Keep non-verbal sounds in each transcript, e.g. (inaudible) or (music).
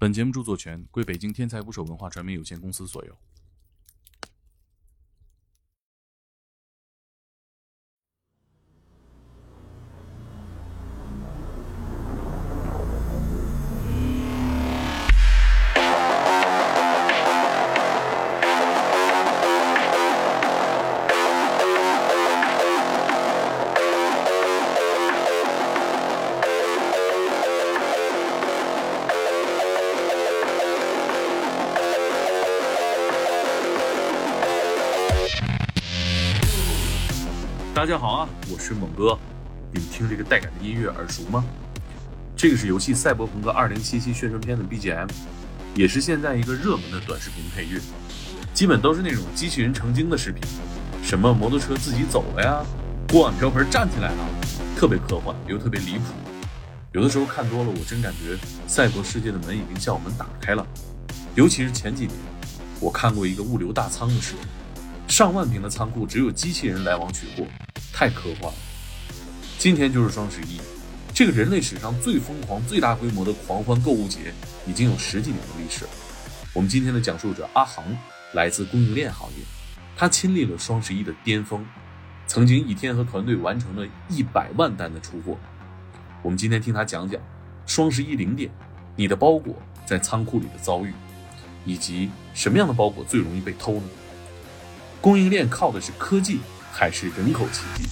本节目著作权归北京天才捕手文化传媒有限公司所有。大家好啊，我是猛哥。你们听这个带感的音乐耳熟吗？这个是游戏《赛博朋克2077》宣传片的 BGM，也是现在一个热门的短视频配乐。基本都是那种机器人成精的视频，什么摩托车自己走了呀，锅碗瓢盆站起来了，特别科幻又特别离谱。有的时候看多了，我真感觉赛博世界的门已经向我们打开了。尤其是前几年，我看过一个物流大仓的视频，上万平的仓库只有机器人来往取货。太科幻了！今天就是双十一，这个人类史上最疯狂、最大规模的狂欢购物节，已经有十几年的历史了。我们今天的讲述者阿航来自供应链行业，他亲历了双十一的巅峰，曾经一天和团队完成了一百万单的出货。我们今天听他讲讲双十一零点，你的包裹在仓库里的遭遇，以及什么样的包裹最容易被偷呢？供应链靠的是科技。还是人口奇迹。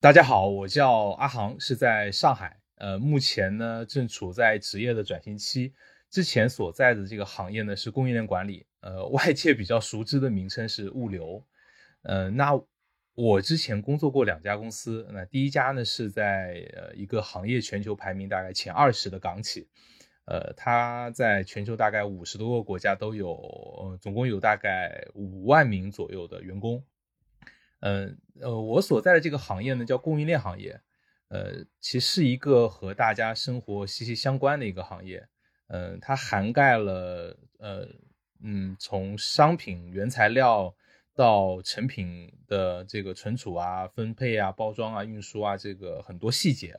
大家好，我叫阿航，是在上海。呃，目前呢正处在职业的转型期。之前所在的这个行业呢是供应链管理，呃，外界比较熟知的名称是物流。呃，那。我之前工作过两家公司，那第一家呢是在呃一个行业全球排名大概前二十的港企，呃，它在全球大概五十多个国家都有，呃，总共有大概五万名左右的员工。嗯，呃，我所在的这个行业呢叫供应链行业，呃，其实是一个和大家生活息息相关的一个行业，嗯，它涵盖了呃，嗯，从商品原材料。到成品的这个存储啊、分配啊、包装啊、运输啊，这个很多细节，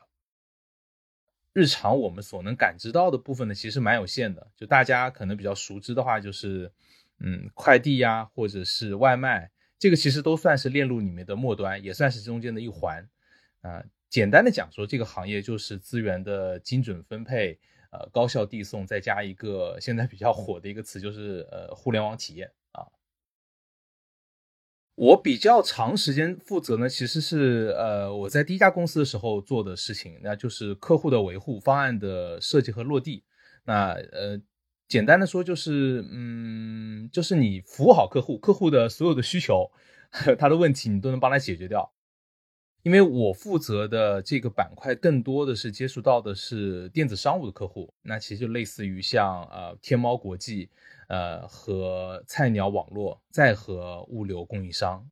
日常我们所能感知到的部分呢，其实蛮有限的。就大家可能比较熟知的话，就是嗯，快递呀，或者是外卖，这个其实都算是链路里面的末端，也算是中间的一环啊。简单的讲说，这个行业就是资源的精准分配，呃，高效递送，再加一个现在比较火的一个词，就是呃，互联网体验。我比较长时间负责呢，其实是呃我在第一家公司的时候做的事情，那就是客户的维护、方案的设计和落地。那呃简单的说就是嗯就是你服务好客户，客户的所有的需求、(laughs) 他的问题你都能帮他解决掉。因为我负责的这个板块更多的是接触到的是电子商务的客户，那其实就类似于像呃天猫国际。呃，和菜鸟网络，再和物流供应商，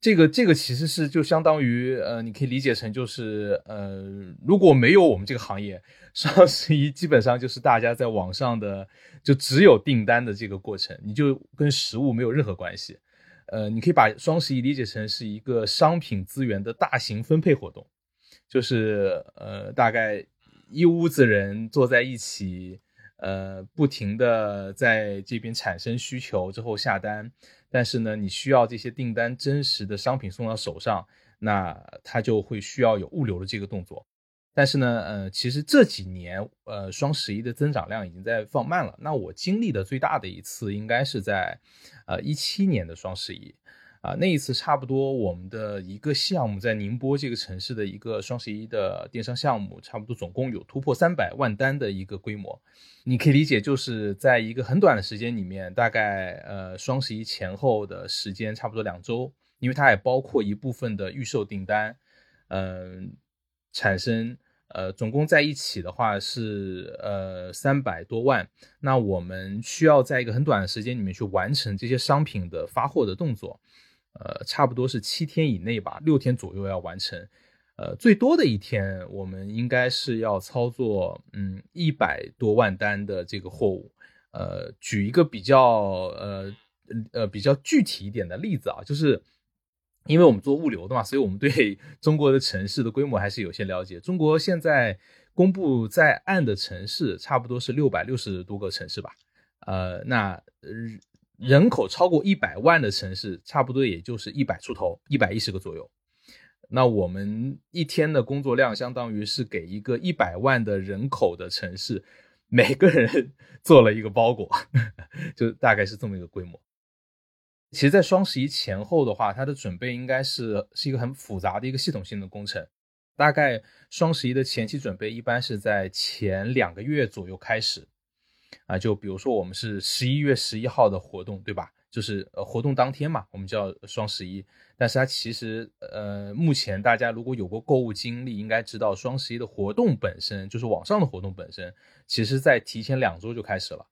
这个这个其实是就相当于呃，你可以理解成就是呃，如果没有我们这个行业，双十一基本上就是大家在网上的就只有订单的这个过程，你就跟实物没有任何关系。呃，你可以把双十一理解成是一个商品资源的大型分配活动，就是呃，大概一屋子人坐在一起。呃，不停的在这边产生需求之后下单，但是呢，你需要这些订单真实的商品送到手上，那它就会需要有物流的这个动作。但是呢，呃，其实这几年，呃，双十一的增长量已经在放慢了。那我经历的最大的一次，应该是在，呃，一七年的双十一。啊，那一次差不多我们的一个项目在宁波这个城市的一个双十一的电商项目，差不多总共有突破三百万单的一个规模。你可以理解，就是在一个很短的时间里面，大概呃双十一前后的时间差不多两周，因为它也包括一部分的预售订单，嗯，产生呃总共在一起的话是呃三百多万。那我们需要在一个很短的时间里面去完成这些商品的发货的动作。呃，差不多是七天以内吧，六天左右要完成。呃，最多的一天，我们应该是要操作，嗯，一百多万单的这个货物。呃，举一个比较呃呃比较具体一点的例子啊，就是因为我们做物流的嘛，所以我们对 (laughs) 中国的城市的规模还是有些了解。中国现在公布在案的城市差不多是六百六十多个城市吧，呃，那人口超过一百万的城市，差不多也就是一百出头，一百一十个左右。那我们一天的工作量，相当于是给一个一百万的人口的城市。每个人做了一个包裹，(laughs) 就大概是这么一个规模。其实，在双十一前后的话，它的准备应该是是一个很复杂的一个系统性的工程。大概双十一的前期准备一般是在前两个月左右开始。啊，就比如说我们是十一月十一号的活动，对吧？就是呃活动当天嘛，我们叫双十一。但是它其实呃，目前大家如果有过购物经历，应该知道双十一的活动本身就是网上的活动本身，其实在提前两周就开始了，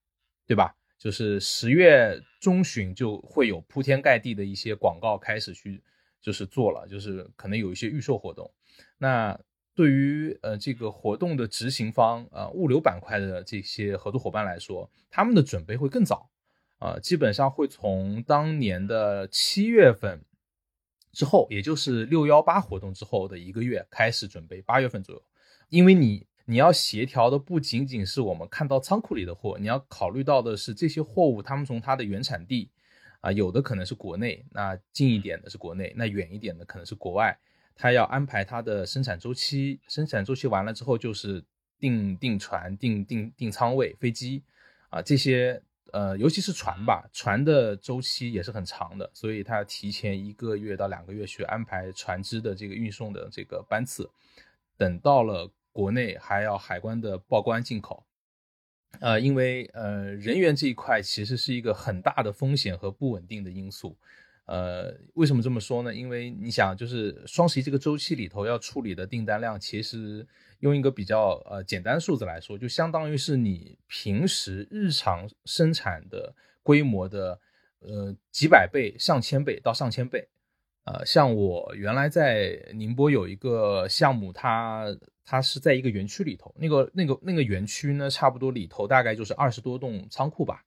对吧？就是十月中旬就会有铺天盖地的一些广告开始去就是做了，就是可能有一些预售活动。那对于呃这个活动的执行方啊，物流板块的这些合作伙伴来说，他们的准备会更早。啊，基本上会从当年的七月份之后，也就是六幺八活动之后的一个月开始准备，八月份左右。因为你你要协调的不仅仅是我们看到仓库里的货，你要考虑到的是这些货物，他们从它的原产地啊，有的可能是国内，那近一点的是国内，那远一点的可能是国外，他要安排它的生产周期，生产周期完了之后就是订订船、订订订仓位、飞机啊这些。呃，尤其是船吧，船的周期也是很长的，所以他要提前一个月到两个月去安排船只的这个运送的这个班次，等到了国内还要海关的报关进口，呃，因为呃人员这一块其实是一个很大的风险和不稳定的因素。呃，为什么这么说呢？因为你想，就是双十一这个周期里头要处理的订单量，其实用一个比较呃简单数字来说，就相当于是你平时日常生产的规模的呃几百倍、上千倍到上千倍。呃，像我原来在宁波有一个项目，它它是在一个园区里头，那个那个那个园区呢，差不多里头大概就是二十多栋仓库吧。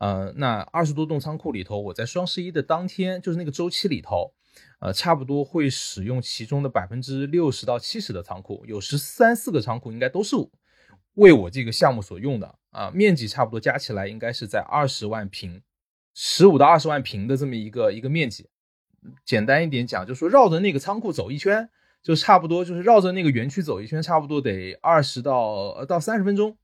呃，那二十多栋仓库里头，我在双十一的当天，就是那个周期里头，呃，差不多会使用其中的百分之六十到七十的仓库，有十三四个仓库应该都是为我这个项目所用的啊，面积差不多加起来应该是在二十万平，十五到二十万平的这么一个一个面积。简单一点讲，就是说绕着那个仓库走一圈，就差不多就是绕着那个园区走一圈，差不多得二十到到三十分钟，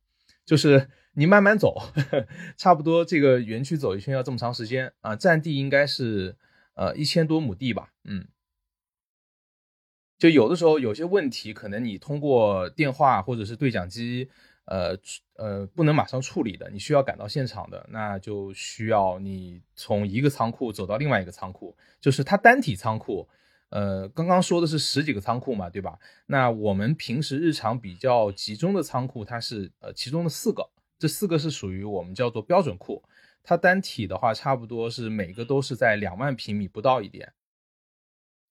就是。你慢慢走，(laughs) 差不多这个园区走一圈要这么长时间啊！占地应该是呃一千多亩地吧，嗯，就有的时候有些问题，可能你通过电话或者是对讲机，呃呃不能马上处理的，你需要赶到现场的，那就需要你从一个仓库走到另外一个仓库，就是它单体仓库，呃，刚刚说的是十几个仓库嘛，对吧？那我们平时日常比较集中的仓库，它是呃其中的四个。这四个是属于我们叫做标准库，它单体的话差不多是每个都是在两万平米不到一点。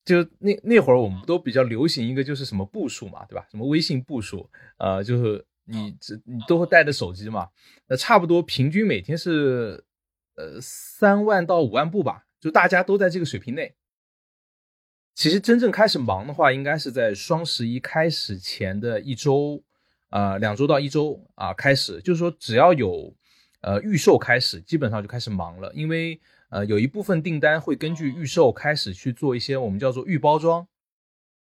就那那会儿我们都比较流行一个就是什么步数嘛，对吧？什么微信步数，呃，就是你这你都会带着手机嘛，那差不多平均每天是呃三万到五万步吧，就大家都在这个水平内。其实真正开始忙的话，应该是在双十一开始前的一周。呃，两周到一周啊，开始就是说，只要有呃预售开始，基本上就开始忙了。因为呃有一部分订单会根据预售开始去做一些我们叫做预包装，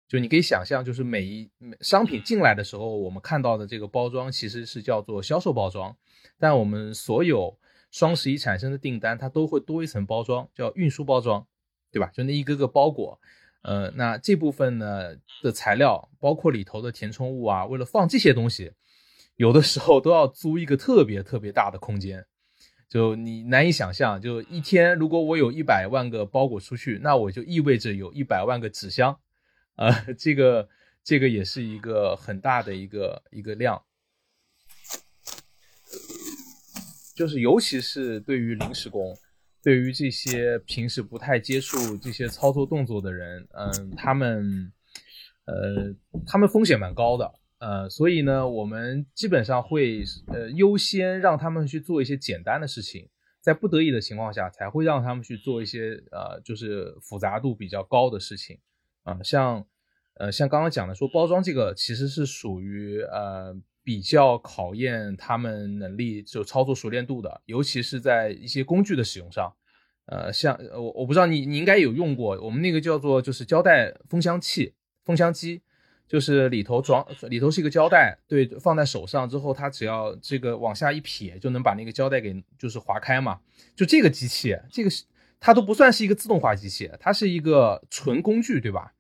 就你可以想象，就是每一商品进来的时候，我们看到的这个包装其实是叫做销售包装，但我们所有双十一产生的订单，它都会多一层包装，叫运输包装，对吧？就那一个个包裹。呃，那这部分呢的材料，包括里头的填充物啊，为了放这些东西，有的时候都要租一个特别特别大的空间，就你难以想象，就一天如果我有一百万个包裹出去，那我就意味着有一百万个纸箱，啊，这个这个也是一个很大的一个一个量，就是尤其是对于临时工。对于这些平时不太接触这些操作动作的人，嗯，他们，呃，他们风险蛮高的呃，所以呢，我们基本上会呃优先让他们去做一些简单的事情，在不得已的情况下，才会让他们去做一些呃就是复杂度比较高的事情。啊，像呃像刚刚讲的说包装这个其实是属于呃比较考验他们能力就操作熟练度的，尤其是在一些工具的使用上，呃像我我不知道你你应该有用过，我们那个叫做就是胶带封箱器封箱机。就是里头装里头是一个胶带，对，放在手上之后，它只要这个往下一撇，就能把那个胶带给就是划开嘛。就这个机器，这个是它都不算是一个自动化机器，它是一个纯工具，对吧？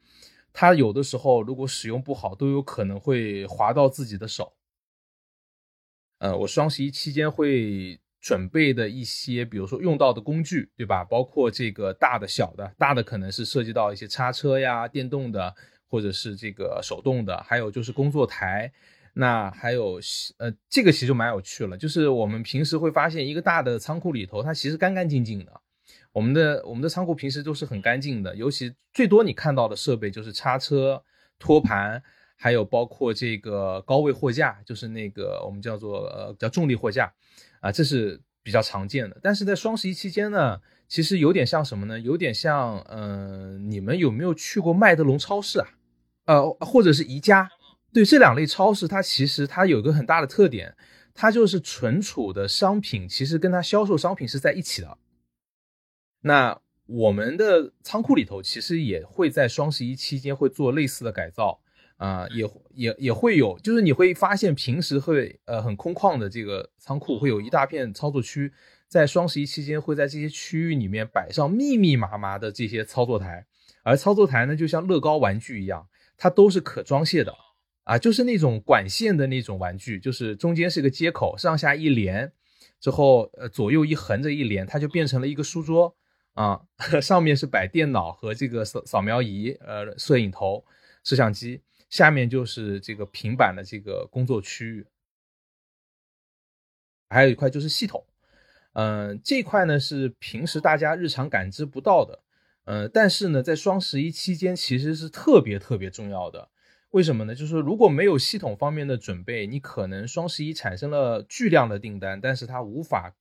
它有的时候如果使用不好，都有可能会划到自己的手。呃，我双十一期间会准备的一些，比如说用到的工具，对吧？包括这个大的、小的，大的可能是涉及到一些叉车呀、电动的。或者是这个手动的，还有就是工作台，那还有呃，这个其实就蛮有趣了。就是我们平时会发现，一个大的仓库里头，它其实干干净净的。我们的我们的仓库平时都是很干净的，尤其最多你看到的设备就是叉车、托盘，还有包括这个高位货架，就是那个我们叫做呃叫重力货架啊，这是比较常见的。但是在双十一期间呢？其实有点像什么呢？有点像，嗯，你们有没有去过麦德龙超市啊？呃，或者是宜家，对这两类超市，它其实它有个很大的特点，它就是存储的商品其实跟它销售商品是在一起的。那我们的仓库里头其实也会在双十一期间会做类似的改造啊，也也也会有，就是你会发现平时会呃很空旷的这个仓库会有一大片操作区，在双十一期间会在这些区域里面摆上密密麻麻的这些操作台，而操作台呢就像乐高玩具一样。它都是可装卸的啊，就是那种管线的那种玩具，就是中间是个接口，上下一连之后，呃，左右一横着一连，它就变成了一个书桌啊，(laughs) 上面是摆电脑和这个扫扫描仪，呃，摄影头、摄像机，下面就是这个平板的这个工作区域，还有一块就是系统，嗯，这块呢是平时大家日常感知不到的。呃，但是呢，在双十一期间其实是特别特别重要的。为什么呢？就是说，如果没有系统方面的准备，你可能双十一产生了巨量的订单，但是它无法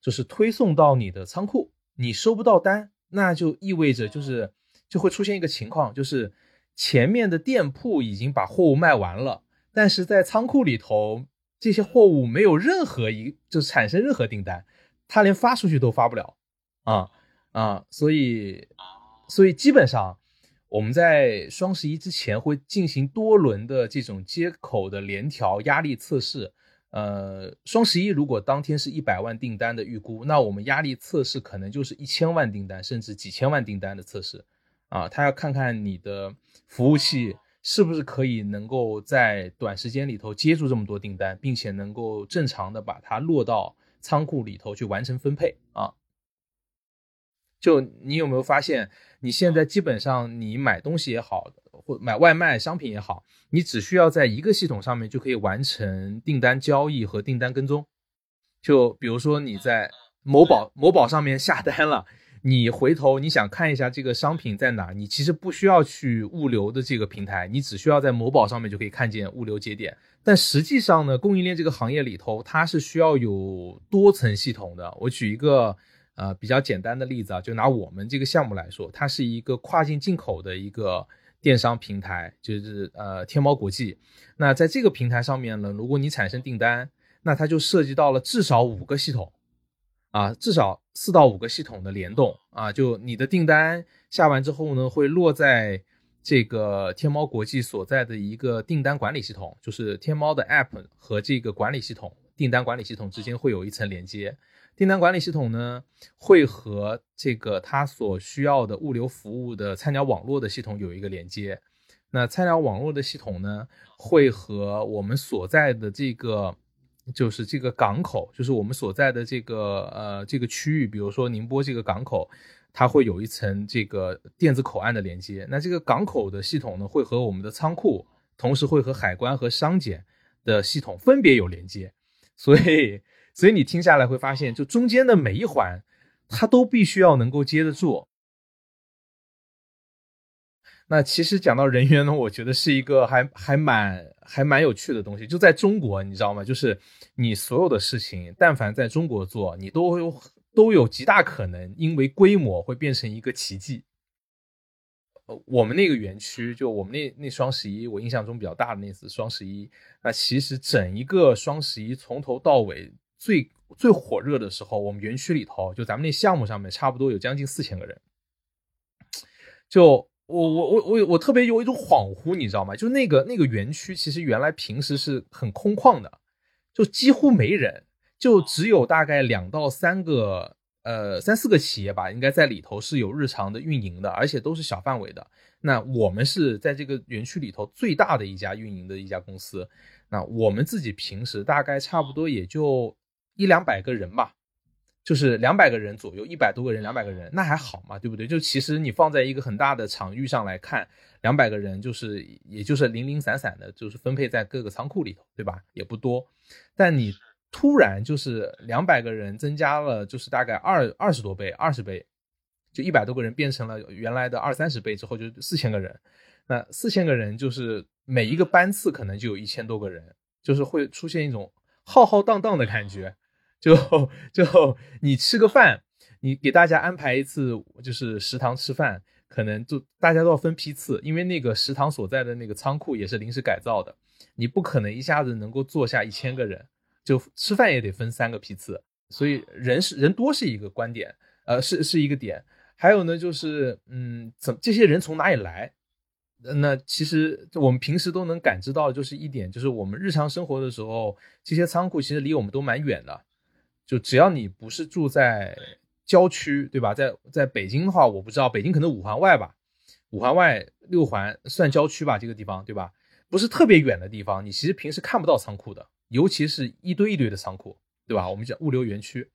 就是推送到你的仓库，你收不到单，那就意味着就是就会出现一个情况，就是前面的店铺已经把货物卖完了，但是在仓库里头这些货物没有任何一就产生任何订单，他连发出去都发不了啊。啊，所以，所以基本上我们在双十一之前会进行多轮的这种接口的联调压力测试。呃，双十一如果当天是一百万订单的预估，那我们压力测试可能就是一千万订单，甚至几千万订单的测试。啊，他要看看你的服务器是不是可以能够在短时间里头接住这么多订单，并且能够正常的把它落到仓库里头去完成分配啊。就你有没有发现，你现在基本上你买东西也好，或买外卖商品也好，你只需要在一个系统上面就可以完成订单交易和订单跟踪。就比如说你在某宝某宝上面下单了，你回头你想看一下这个商品在哪，你其实不需要去物流的这个平台，你只需要在某宝上面就可以看见物流节点。但实际上呢，供应链这个行业里头，它是需要有多层系统的。我举一个。呃，比较简单的例子啊，就拿我们这个项目来说，它是一个跨境进口的一个电商平台，就是呃天猫国际。那在这个平台上面呢，如果你产生订单，那它就涉及到了至少五个系统，啊，至少四到五个系统的联动啊。就你的订单下完之后呢，会落在这个天猫国际所在的一个订单管理系统，就是天猫的 App 和这个管理系统、订单管理系统之间会有一层连接。订单管理系统呢，会和这个它所需要的物流服务的菜鸟网络的系统有一个连接。那菜鸟网络的系统呢，会和我们所在的这个，就是这个港口，就是我们所在的这个呃这个区域，比如说宁波这个港口，它会有一层这个电子口岸的连接。那这个港口的系统呢，会和我们的仓库，同时会和海关和商检的系统分别有连接。所以。所以你听下来会发现，就中间的每一环，它都必须要能够接得住。那其实讲到人员呢，我觉得是一个还还蛮还蛮有趣的东西。就在中国，你知道吗？就是你所有的事情，但凡在中国做，你都有都有极大可能因为规模会变成一个奇迹。呃，我们那个园区，就我们那那双十一，我印象中比较大的那次双十一，那其实整一个双十一从头到尾最最火热的时候，我们园区里头，就咱们那项目上面，差不多有将近四千个人，就。我我我我我特别有一种恍惚，你知道吗？就那个那个园区，其实原来平时是很空旷的，就几乎没人，就只有大概两到三个，呃，三四个企业吧，应该在里头是有日常的运营的，而且都是小范围的。那我们是在这个园区里头最大的一家运营的一家公司，那我们自己平时大概差不多也就一两百个人吧。就是两百个人左右，一百多个人，两百个人，那还好嘛，对不对？就其实你放在一个很大的场域上来看，两百个人就是也就是零零散散的，就是分配在各个仓库里头，对吧？也不多。但你突然就是两百个人增加了，就是大概二二十多倍，二十倍，就一百多个人变成了原来的二三十倍之后，就四千个人。那四千个人就是每一个班次可能就有一千多个人，就是会出现一种浩浩荡荡的感觉。就就你吃个饭，你给大家安排一次，就是食堂吃饭，可能就大家都要分批次，因为那个食堂所在的那个仓库也是临时改造的，你不可能一下子能够坐下一千个人，就吃饭也得分三个批次，所以人是人多是一个观点，呃，是是一个点，还有呢，就是嗯，怎这些人从哪里来？那其实我们平时都能感知到，就是一点，就是我们日常生活的时候，这些仓库其实离我们都蛮远的。就只要你不是住在郊区，对吧？在在北京的话，我不知道北京可能五环外吧，五环外六环算郊区吧，这个地方，对吧？不是特别远的地方，你其实平时看不到仓库的，尤其是一堆一堆的仓库，对吧？我们讲物流园区，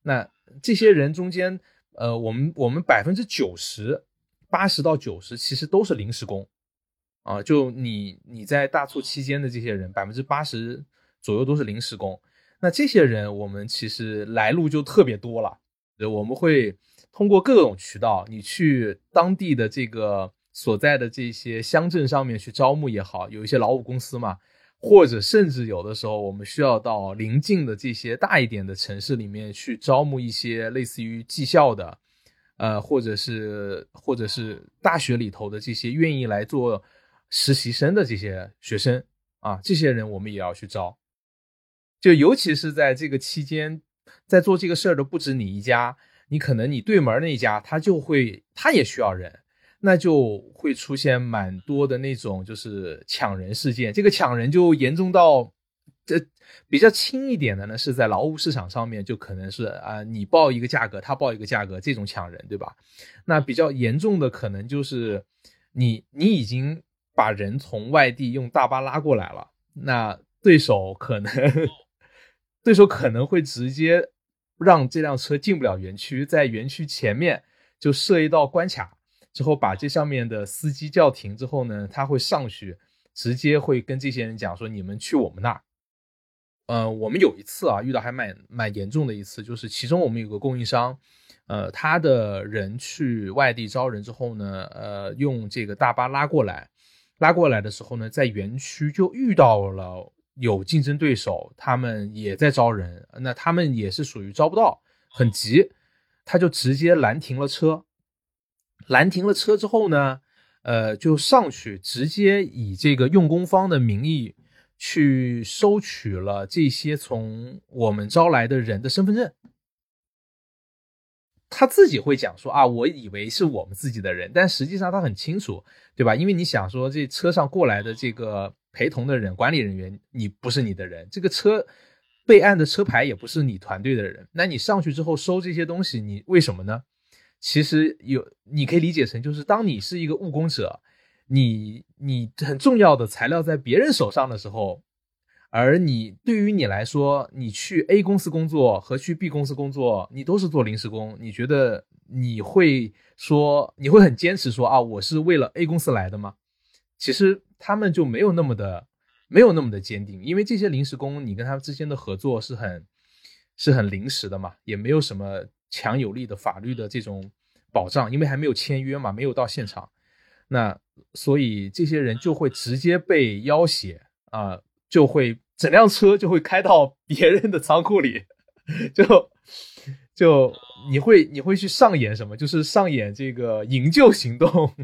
那这些人中间，呃，我们我们百分之九十八十到九十其实都是临时工，啊，就你你在大促期间的这些人，百分之八十左右都是临时工。那这些人，我们其实来路就特别多了。我们会通过各种渠道，你去当地的这个所在的这些乡镇上面去招募也好，有一些劳务公司嘛，或者甚至有的时候，我们需要到邻近的这些大一点的城市里面去招募一些类似于技校的，呃，或者是或者是大学里头的这些愿意来做实习生的这些学生啊，这些人我们也要去招。就尤其是在这个期间，在做这个事儿的不止你一家，你可能你对门那一家他就会他也需要人，那就会出现蛮多的那种就是抢人事件。这个抢人就严重到，这比较轻一点的呢，是在劳务市场上面就可能是啊你报一个价格，他报一个价格这种抢人，对吧？那比较严重的可能就是你你已经把人从外地用大巴拉过来了，那对手可能。对手可能会直接让这辆车进不了园区，在园区前面就设一道关卡，之后把这上面的司机叫停之后呢，他会上去，直接会跟这些人讲说：“你们去我们那儿。”呃，我们有一次啊，遇到还蛮蛮严重的一次，就是其中我们有个供应商，呃，他的人去外地招人之后呢，呃，用这个大巴拉过来，拉过来的时候呢，在园区就遇到了。有竞争对手，他们也在招人，那他们也是属于招不到，很急，他就直接拦停了车。拦停了车之后呢，呃，就上去直接以这个用工方的名义去收取了这些从我们招来的人的身份证。他自己会讲说啊，我以为是我们自己的人，但实际上他很清楚，对吧？因为你想说这车上过来的这个。陪同的人、管理人员，你不是你的人，这个车备案的车牌也不是你团队的人，那你上去之后收这些东西，你为什么呢？其实有，你可以理解成就是，当你是一个务工者，你你很重要的材料在别人手上的时候，而你对于你来说，你去 A 公司工作和去 B 公司工作，你都是做临时工，你觉得你会说你会很坚持说啊，我是为了 A 公司来的吗？其实。他们就没有那么的，没有那么的坚定，因为这些临时工，你跟他们之间的合作是很，是很临时的嘛，也没有什么强有力的法律的这种保障，因为还没有签约嘛，没有到现场。那所以这些人就会直接被要挟啊，就会整辆车就会开到别人的仓库里，(laughs) 就就你会你会去上演什么？就是上演这个营救行动。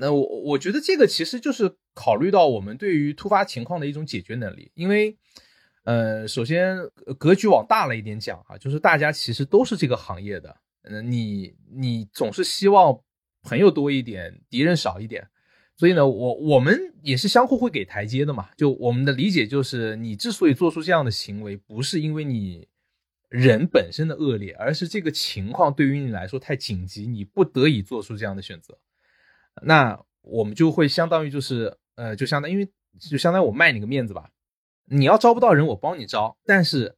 那我我觉得这个其实就是考虑到我们对于突发情况的一种解决能力，因为，呃，首先格局往大了一点讲啊，就是大家其实都是这个行业的，嗯，你你总是希望朋友多一点，敌人少一点，所以呢，我我们也是相互会给台阶的嘛。就我们的理解就是，你之所以做出这样的行为，不是因为你人本身的恶劣，而是这个情况对于你来说太紧急，你不得已做出这样的选择。那我们就会相当于就是，呃，就相当因为就相当于我卖你个面子吧，你要招不到人，我帮你招，但是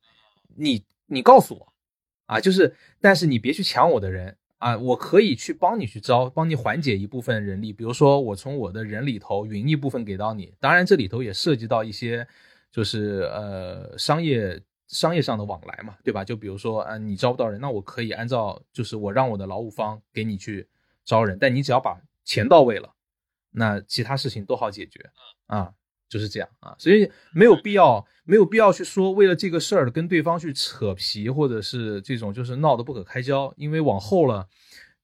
你你告诉我，啊，就是但是你别去抢我的人啊，我可以去帮你去招，帮你缓解一部分人力，比如说我从我的人里头匀一部分给到你，当然这里头也涉及到一些就是呃商业商业上的往来嘛，对吧？就比如说，嗯，你招不到人，那我可以按照就是我让我的劳务方给你去招人，但你只要把钱到位了，那其他事情都好解决啊，就是这样啊，所以没有必要，没有必要去说为了这个事儿跟对方去扯皮，或者是这种就是闹得不可开交。因为往后了，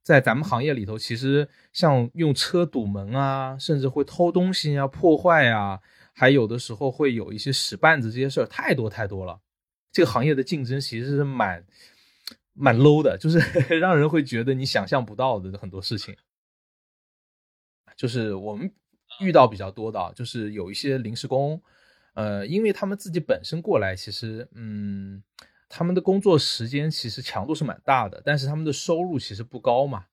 在咱们行业里头，其实像用车堵门啊，甚至会偷东西啊、破坏啊，还有的时候会有一些使绊子这些事儿，太多太多了。这个行业的竞争其实是蛮蛮 low 的，就是 (laughs) 让人会觉得你想象不到的很多事情。就是我们遇到比较多的，就是有一些临时工，呃，因为他们自己本身过来，其实，嗯，他们的工作时间其实强度是蛮大的，但是他们的收入其实不高嘛。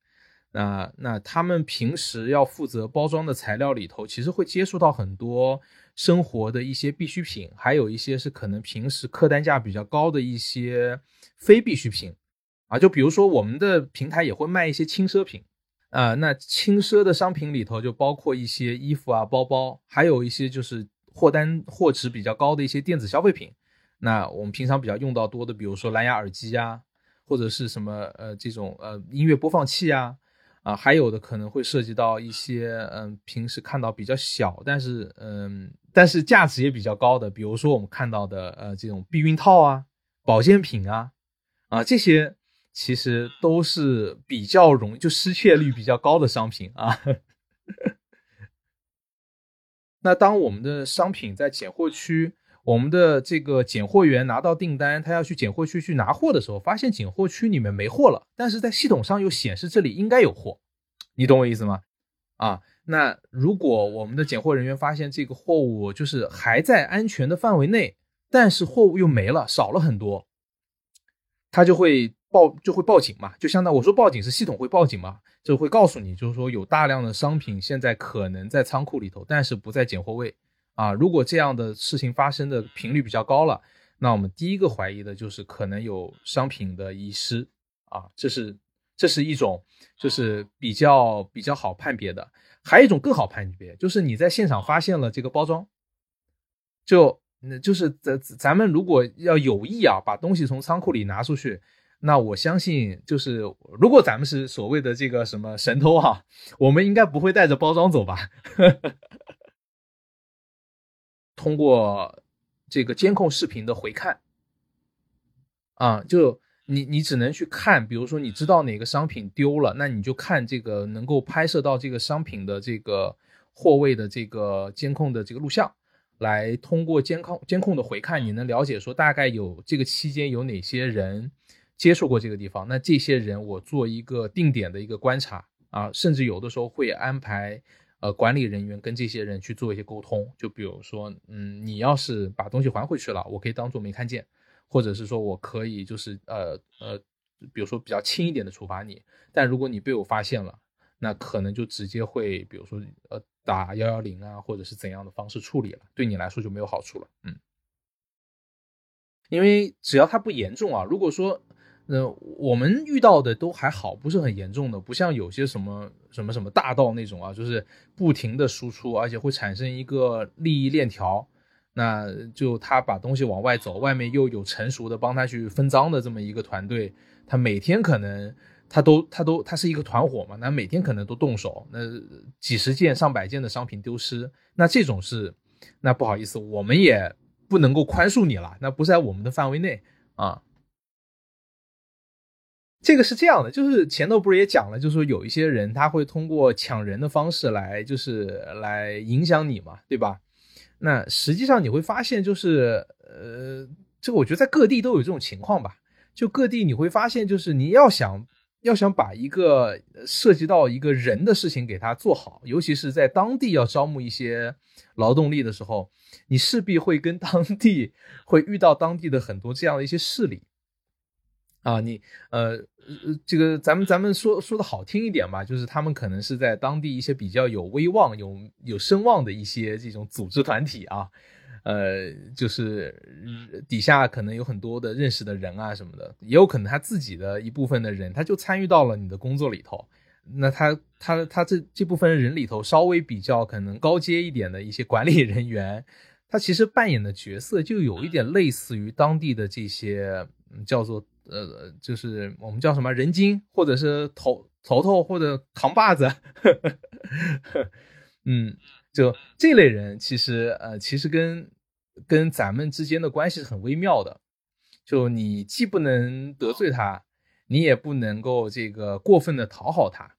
那那他们平时要负责包装的材料里头，其实会接触到很多生活的一些必需品，还有一些是可能平时客单价比较高的一些非必需品啊，就比如说我们的平台也会卖一些轻奢品。啊，那轻奢的商品里头就包括一些衣服啊、包包，还有一些就是货单货值比较高的一些电子消费品。那我们平常比较用到多的，比如说蓝牙耳机啊，或者是什么呃这种呃音乐播放器啊，啊，还有的可能会涉及到一些嗯平时看到比较小，但是嗯但是价值也比较高的，比如说我们看到的呃这种避孕套啊、保健品啊，啊这些。其实都是比较容易就失窃率比较高的商品啊。(laughs) 那当我们的商品在拣货区，我们的这个拣货员拿到订单，他要去拣货区去拿货的时候，发现拣货区里面没货了，但是在系统上又显示这里应该有货，你懂我意思吗？啊，那如果我们的拣货人员发现这个货物就是还在安全的范围内，但是货物又没了，少了很多，他就会。报就会报警嘛，就相当我说报警是系统会报警嘛，就会告诉你，就是说有大量的商品现在可能在仓库里头，但是不在拣货位啊。如果这样的事情发生的频率比较高了，那我们第一个怀疑的就是可能有商品的遗失啊，这是这是一种就是比较比较好判别的。还有一种更好判别，就是你在现场发现了这个包装，就那就是咱咱们如果要有意啊，把东西从仓库里拿出去。那我相信，就是如果咱们是所谓的这个什么神偷哈，我们应该不会带着包装走吧？(laughs) 通过这个监控视频的回看，啊，就你你只能去看，比如说你知道哪个商品丢了，那你就看这个能够拍摄到这个商品的这个货位的这个监控的这个录像，来通过监控监控的回看，你能了解说大概有这个期间有哪些人。接触过这个地方，那这些人我做一个定点的一个观察啊，甚至有的时候会安排呃管理人员跟这些人去做一些沟通，就比如说，嗯，你要是把东西还回去了，我可以当做没看见，或者是说我可以就是呃呃，比如说比较轻一点的处罚你，但如果你被我发现了，那可能就直接会比如说呃打幺幺零啊，或者是怎样的方式处理了，对你来说就没有好处了，嗯，因为只要它不严重啊，如果说。那我们遇到的都还好，不是很严重的，不像有些什么什么什么大盗那种啊，就是不停的输出，而且会产生一个利益链条。那就他把东西往外走，外面又有成熟的帮他去分赃的这么一个团队，他每天可能他都他都他是一个团伙嘛，那每天可能都动手，那几十件上百件的商品丢失，那这种是，那不好意思，我们也不能够宽恕你了，那不在我们的范围内啊。这个是这样的，就是前头不是也讲了，就是说有一些人他会通过抢人的方式来，就是来影响你嘛，对吧？那实际上你会发现，就是呃，这个我觉得在各地都有这种情况吧，就各地你会发现，就是你要想。要想把一个涉及到一个人的事情给他做好，尤其是在当地要招募一些劳动力的时候，你势必会跟当地会遇到当地的很多这样的一些势力啊，你呃这个咱们咱们说说的好听一点吧，就是他们可能是在当地一些比较有威望、有有声望的一些这种组织团体啊。呃，就是底下可能有很多的认识的人啊什么的，也有可能他自己的一部分的人，他就参与到了你的工作里头。那他他他这这部分人里头，稍微比较可能高阶一点的一些管理人员，他其实扮演的角色就有一点类似于当地的这些叫做呃，就是我们叫什么人精，或者是头头头或者扛把子，(laughs) 嗯。就这类人，其实呃，其实跟跟咱们之间的关系是很微妙的。就你既不能得罪他，你也不能够这个过分的讨好他，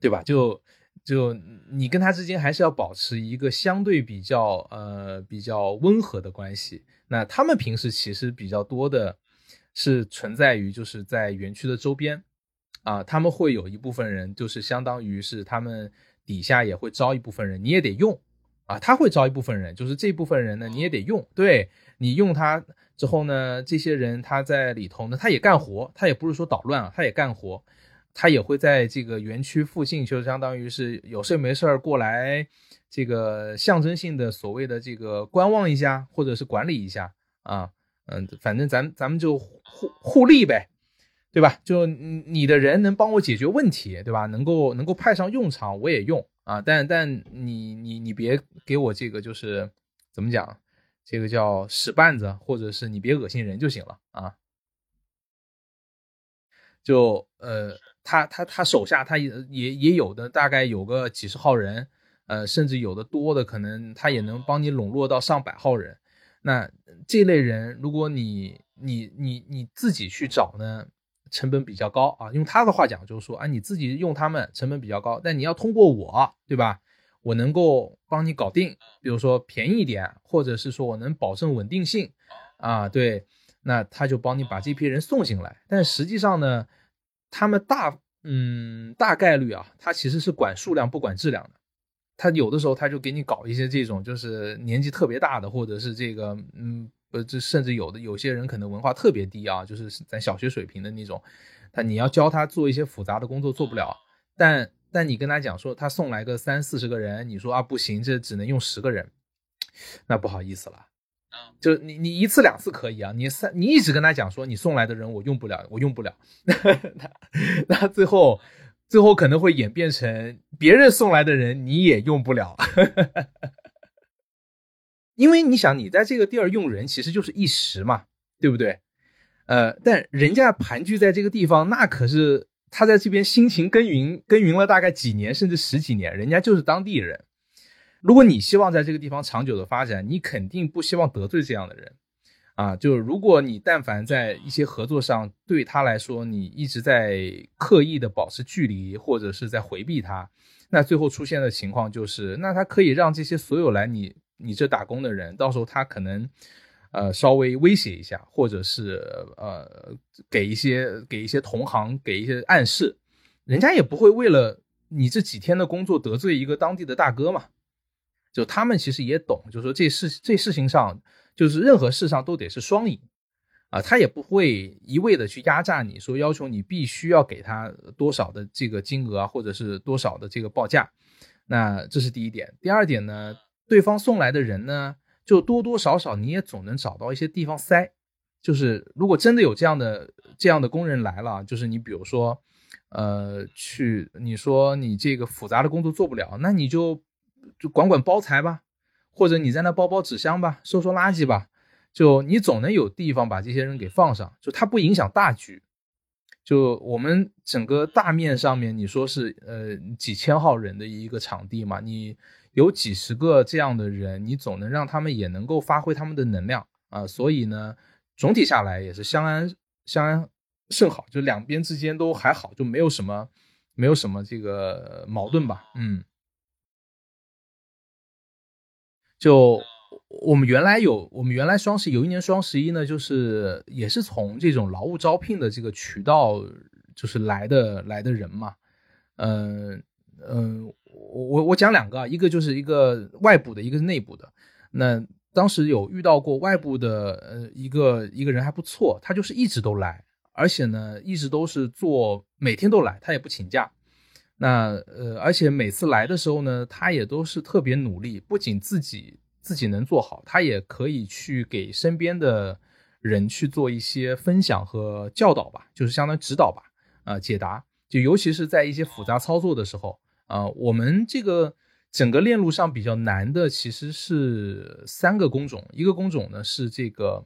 对吧？就就你跟他之间还是要保持一个相对比较呃比较温和的关系。那他们平时其实比较多的是存在于就是在园区的周边啊，他们会有一部分人就是相当于是他们。底下也会招一部分人，你也得用啊。他会招一部分人，就是这部分人呢，你也得用。对你用他之后呢，这些人他在里头呢，他也干活，他也不是说捣乱啊，他也干活，他也会在这个园区附近，就相当于是有事没事过来，这个象征性的所谓的这个观望一下，或者是管理一下啊。嗯，反正咱咱们就互互利呗。对吧？就你的人能帮我解决问题，对吧？能够能够派上用场，我也用啊。但但你你你别给我这个就是怎么讲，这个叫使绊子，或者是你别恶心人就行了啊。就呃，他他他手下他也也也有的大概有个几十号人，呃，甚至有的多的可能他也能帮你笼络到上百号人。那这类人，如果你你你你自己去找呢？成本比较高啊，用他的话讲就是说啊，你自己用他们成本比较高，但你要通过我，对吧？我能够帮你搞定，比如说便宜一点，或者是说我能保证稳定性啊，对，那他就帮你把这批人送进来。但实际上呢，他们大嗯大概率啊，他其实是管数量不管质量的，他有的时候他就给你搞一些这种就是年纪特别大的，或者是这个嗯。不，这甚至有的有些人可能文化特别低啊，就是在小学水平的那种，他你要教他做一些复杂的工作做不了，但但你跟他讲说他送来个三四十个人，你说啊不行，这只能用十个人，那不好意思了，就你你一次两次可以啊，你三你一直跟他讲说你送来的人我用不了，我用不了，(laughs) 那那最后最后可能会演变成别人送来的人你也用不了。(laughs) 因为你想，你在这个地儿用人，其实就是一时嘛，对不对？呃，但人家盘踞在这个地方，那可是他在这边辛勤耕耘，耕耘了大概几年，甚至十几年，人家就是当地人。如果你希望在这个地方长久的发展，你肯定不希望得罪这样的人啊。就如果你但凡在一些合作上对他来说，你一直在刻意的保持距离，或者是在回避他，那最后出现的情况就是，那他可以让这些所有来你。你这打工的人，到时候他可能，呃，稍微威胁一下，或者是呃，给一些给一些同行给一些暗示，人家也不会为了你这几天的工作得罪一个当地的大哥嘛。就他们其实也懂，就说这事这事情上，就是任何事上都得是双赢啊，他也不会一味的去压榨你，说要求你必须要给他多少的这个金额啊，或者是多少的这个报价。那这是第一点，第二点呢？对方送来的人呢，就多多少少你也总能找到一些地方塞。就是如果真的有这样的这样的工人来了，就是你比如说，呃，去你说你这个复杂的工作做不了，那你就就管管包材吧，或者你在那包包纸箱吧，收收垃圾吧，就你总能有地方把这些人给放上，就它不影响大局。就我们整个大面上面，你说是呃几千号人的一个场地嘛，你有几十个这样的人，你总能让他们也能够发挥他们的能量啊。所以呢，总体下来也是相安相安甚好，就两边之间都还好，就没有什么没有什么这个矛盾吧。嗯，就。我们原来有，我们原来双十有一年双十一呢，就是也是从这种劳务招聘的这个渠道，就是来的来的人嘛，嗯嗯，我我我讲两个，一个就是一个外部的，一个是内部的。那当时有遇到过外部的，呃，一个一个人还不错，他就是一直都来，而且呢，一直都是做，每天都来，他也不请假。那呃，而且每次来的时候呢，他也都是特别努力，不仅自己。自己能做好，他也可以去给身边的人去做一些分享和教导吧，就是相当于指导吧，啊，解答。就尤其是在一些复杂操作的时候，啊，我们这个整个链路上比较难的其实是三个工种，一个工种呢是这个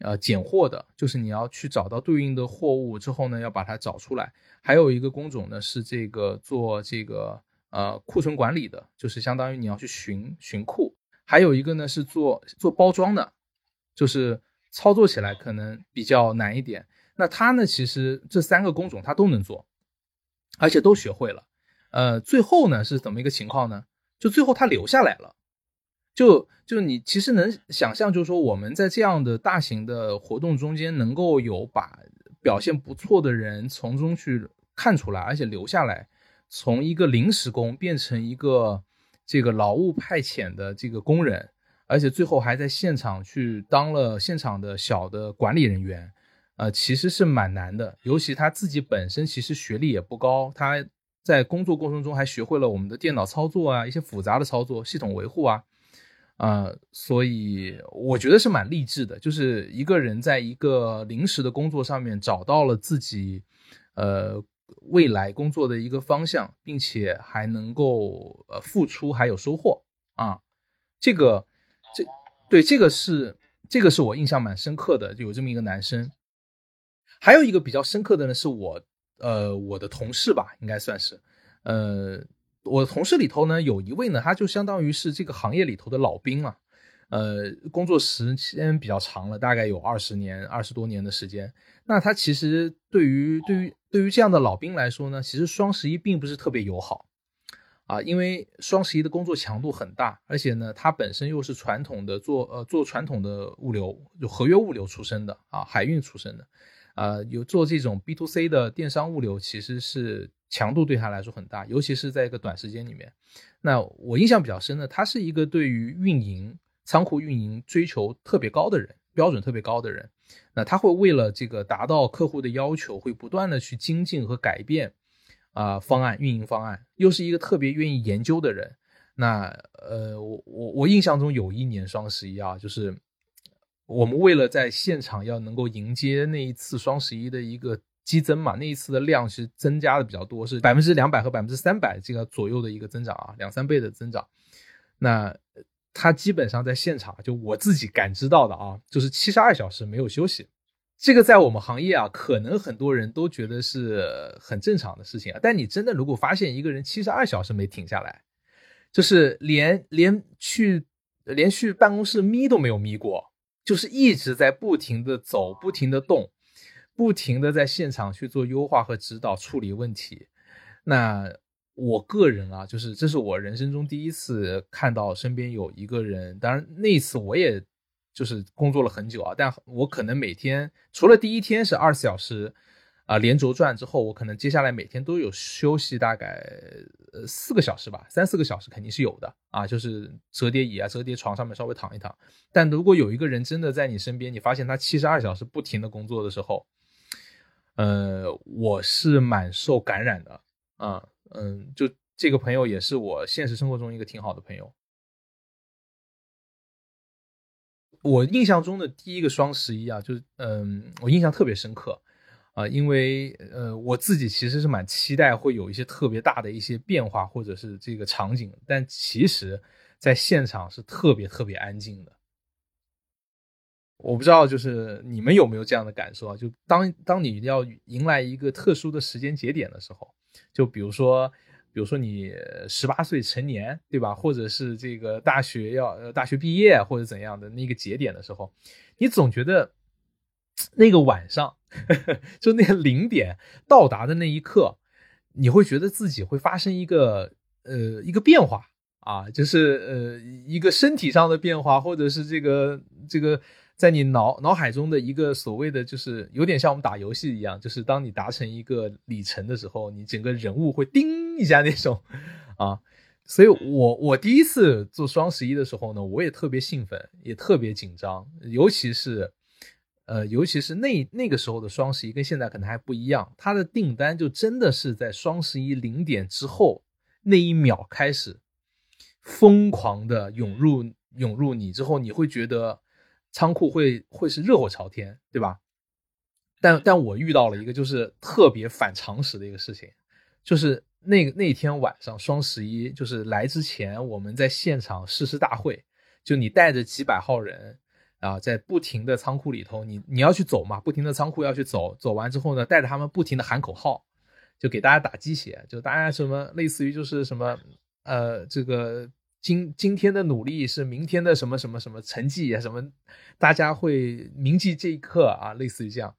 呃拣货的，就是你要去找到对应的货物之后呢，要把它找出来；还有一个工种呢是这个做这个呃库存管理的，就是相当于你要去巡巡库。还有一个呢是做做包装的，就是操作起来可能比较难一点。那他呢，其实这三个工种他都能做，而且都学会了。呃，最后呢是怎么一个情况呢？就最后他留下来了。就就你其实能想象，就是说我们在这样的大型的活动中间，能够有把表现不错的人从中去看出来，而且留下来，从一个临时工变成一个。这个劳务派遣的这个工人，而且最后还在现场去当了现场的小的管理人员，呃，其实是蛮难的。尤其他自己本身其实学历也不高，他在工作过程中还学会了我们的电脑操作啊，一些复杂的操作、系统维护啊，啊，所以我觉得是蛮励志的。就是一个人在一个临时的工作上面找到了自己，呃。未来工作的一个方向，并且还能够呃付出还有收获啊，这个这对这个是这个是我印象蛮深刻的，有这么一个男生。还有一个比较深刻的呢，是我呃我的同事吧，应该算是呃我同事里头呢有一位呢，他就相当于是这个行业里头的老兵啊。呃，工作时间比较长了，大概有二十年、二十多年的时间。那他其实对于对于对于这样的老兵来说呢，其实双十一并不是特别友好啊，因为双十一的工作强度很大，而且呢，他本身又是传统的做呃做传统的物流，就合约物流出身的啊，海运出身的，啊，有做这种 B to C 的电商物流，其实是强度对他来说很大，尤其是在一个短时间里面。那我印象比较深的，他是一个对于运营。仓库运营追求特别高的人，标准特别高的人，那他会为了这个达到客户的要求，会不断的去精进和改变啊方案运营方案，又是一个特别愿意研究的人。那呃，我我我印象中有一年双十一啊，就是我们为了在现场要能够迎接那一次双十一的一个激增嘛，那一次的量是增加的比较多，是百分之两百和百分之三百这个左右的一个增长啊，两三倍的增长。那他基本上在现场，就我自己感知到的啊，就是七十二小时没有休息。这个在我们行业啊，可能很多人都觉得是很正常的事情啊。但你真的如果发现一个人七十二小时没停下来，就是连连去连去办公室眯都没有眯过，就是一直在不停的走，不停的动，不停的在现场去做优化和指导处理问题，那。我个人啊，就是这是我人生中第一次看到身边有一个人，当然那一次我也就是工作了很久啊，但我可能每天除了第一天是二十四小时啊连轴转之后，我可能接下来每天都有休息大概四个小时吧，三四个小时肯定是有的啊，就是折叠椅啊、折叠床上面稍微躺一躺。但如果有一个人真的在你身边，你发现他七十二小时不停的工作的时候，呃，我是蛮受感染的啊。嗯，就这个朋友也是我现实生活中一个挺好的朋友。我印象中的第一个双十一啊，就是嗯，我印象特别深刻啊，因为呃，我自己其实是蛮期待会有一些特别大的一些变化或者是这个场景，但其实在现场是特别特别安静的。我不知道，就是你们有没有这样的感受啊？就当当你要迎来一个特殊的时间节点的时候，就比如说，比如说你十八岁成年，对吧？或者是这个大学要呃大学毕业或者怎样的那个节点的时候，你总觉得那个晚上，(laughs) 就那个零点到达的那一刻，你会觉得自己会发生一个呃一个变化啊，就是呃一个身体上的变化，或者是这个这个。在你脑脑海中的一个所谓的，就是有点像我们打游戏一样，就是当你达成一个里程的时候，你整个人物会叮一下那种，啊，所以我我第一次做双十一的时候呢，我也特别兴奋，也特别紧张，尤其是，呃，尤其是那那个时候的双十一跟现在可能还不一样，它的订单就真的是在双十一零点之后那一秒开始疯狂的涌入涌入你之后，你会觉得。仓库会会是热火朝天，对吧？但但我遇到了一个就是特别反常识的一个事情，就是那那天晚上双十一就是来之前，我们在现场誓师大会，就你带着几百号人啊，在不停的仓库里头，你你要去走嘛，不停的仓库要去走，走完之后呢，带着他们不停的喊口号，就给大家打鸡血，就大家什么类似于就是什么呃这个。今今天的努力是明天的什么什么什么成绩啊？什么大家会铭记这一刻啊？类似于这样，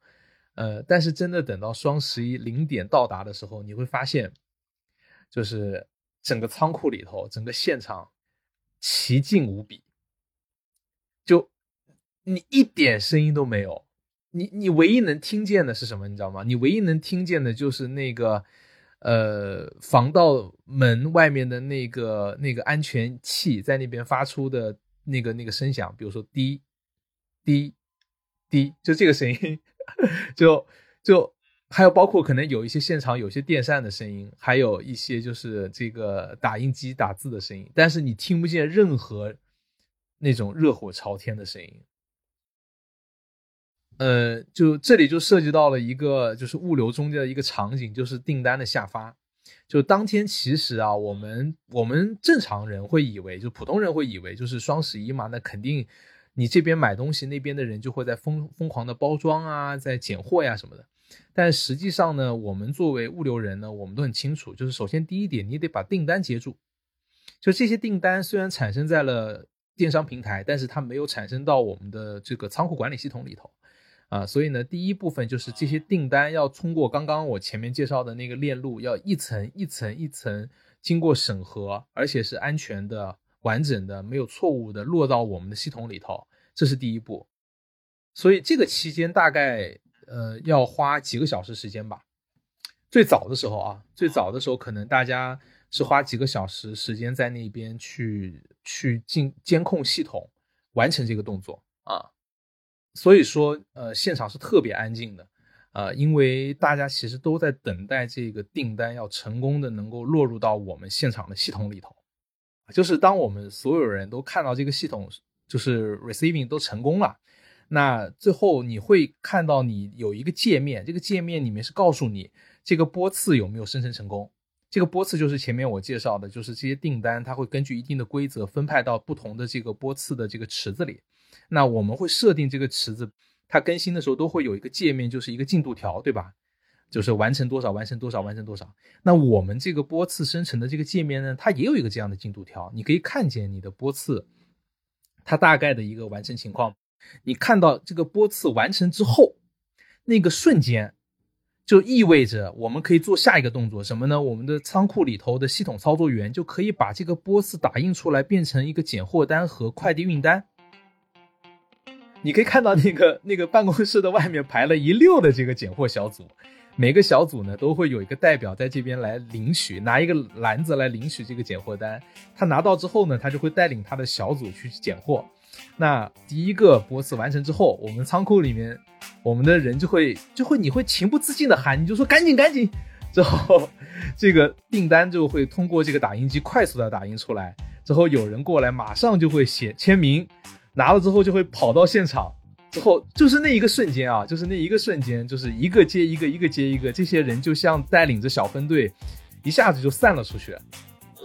呃，但是真的等到双十一零点到达的时候，你会发现，就是整个仓库里头，整个现场奇静无比，就你一点声音都没有，你你唯一能听见的是什么？你知道吗？你唯一能听见的就是那个。呃，防盗门外面的那个那个安全器在那边发出的那个那个声响，比如说滴滴滴，就这个声音，(laughs) 就就还有包括可能有一些现场有些电扇的声音，还有一些就是这个打印机打字的声音，但是你听不见任何那种热火朝天的声音。呃，就这里就涉及到了一个就是物流中间的一个场景，就是订单的下发。就当天其实啊，我们我们正常人会以为，就普通人会以为，就是双十一嘛，那肯定你这边买东西，那边的人就会在疯疯狂的包装啊，在拣货呀什么的。但实际上呢，我们作为物流人呢，我们都很清楚，就是首先第一点，你得把订单接住。就这些订单虽然产生在了电商平台，但是它没有产生到我们的这个仓库管理系统里头。啊，所以呢，第一部分就是这些订单要通过刚刚我前面介绍的那个链路，要一层一层一层经过审核，而且是安全的、完整的、没有错误的落到我们的系统里头，这是第一步。所以这个期间大概呃要花几个小时时间吧。最早的时候啊，最早的时候可能大家是花几个小时时间在那边去去进监控系统，完成这个动作啊。所以说，呃，现场是特别安静的，呃，因为大家其实都在等待这个订单要成功的能够落入到我们现场的系统里头。就是当我们所有人都看到这个系统就是 receiving 都成功了，那最后你会看到你有一个界面，这个界面里面是告诉你这个波次有没有生成成功。这个波次就是前面我介绍的，就是这些订单它会根据一定的规则分派到不同的这个波次的这个池子里。那我们会设定这个池子，它更新的时候都会有一个界面，就是一个进度条，对吧？就是完成多少，完成多少，完成多少。那我们这个波次生成的这个界面呢，它也有一个这样的进度条，你可以看见你的波次，它大概的一个完成情况。你看到这个波次完成之后，那个瞬间，就意味着我们可以做下一个动作，什么呢？我们的仓库里头的系统操作员就可以把这个波次打印出来，变成一个拣货单和快递运单。你可以看到那个那个办公室的外面排了一溜的这个拣货小组，每个小组呢都会有一个代表在这边来领取，拿一个篮子来领取这个拣货单。他拿到之后呢，他就会带领他的小组去拣货。那第一个波次完成之后，我们仓库里面我们的人就会就会你会情不自禁的喊，你就说赶紧赶紧，之后这个订单就会通过这个打印机快速的打印出来，之后有人过来马上就会写签名。拿了之后就会跑到现场，之后就是那一个瞬间啊，就是那一个瞬间，就是一个接一个，一个接一个，这些人就像带领着小分队，一下子就散了出去，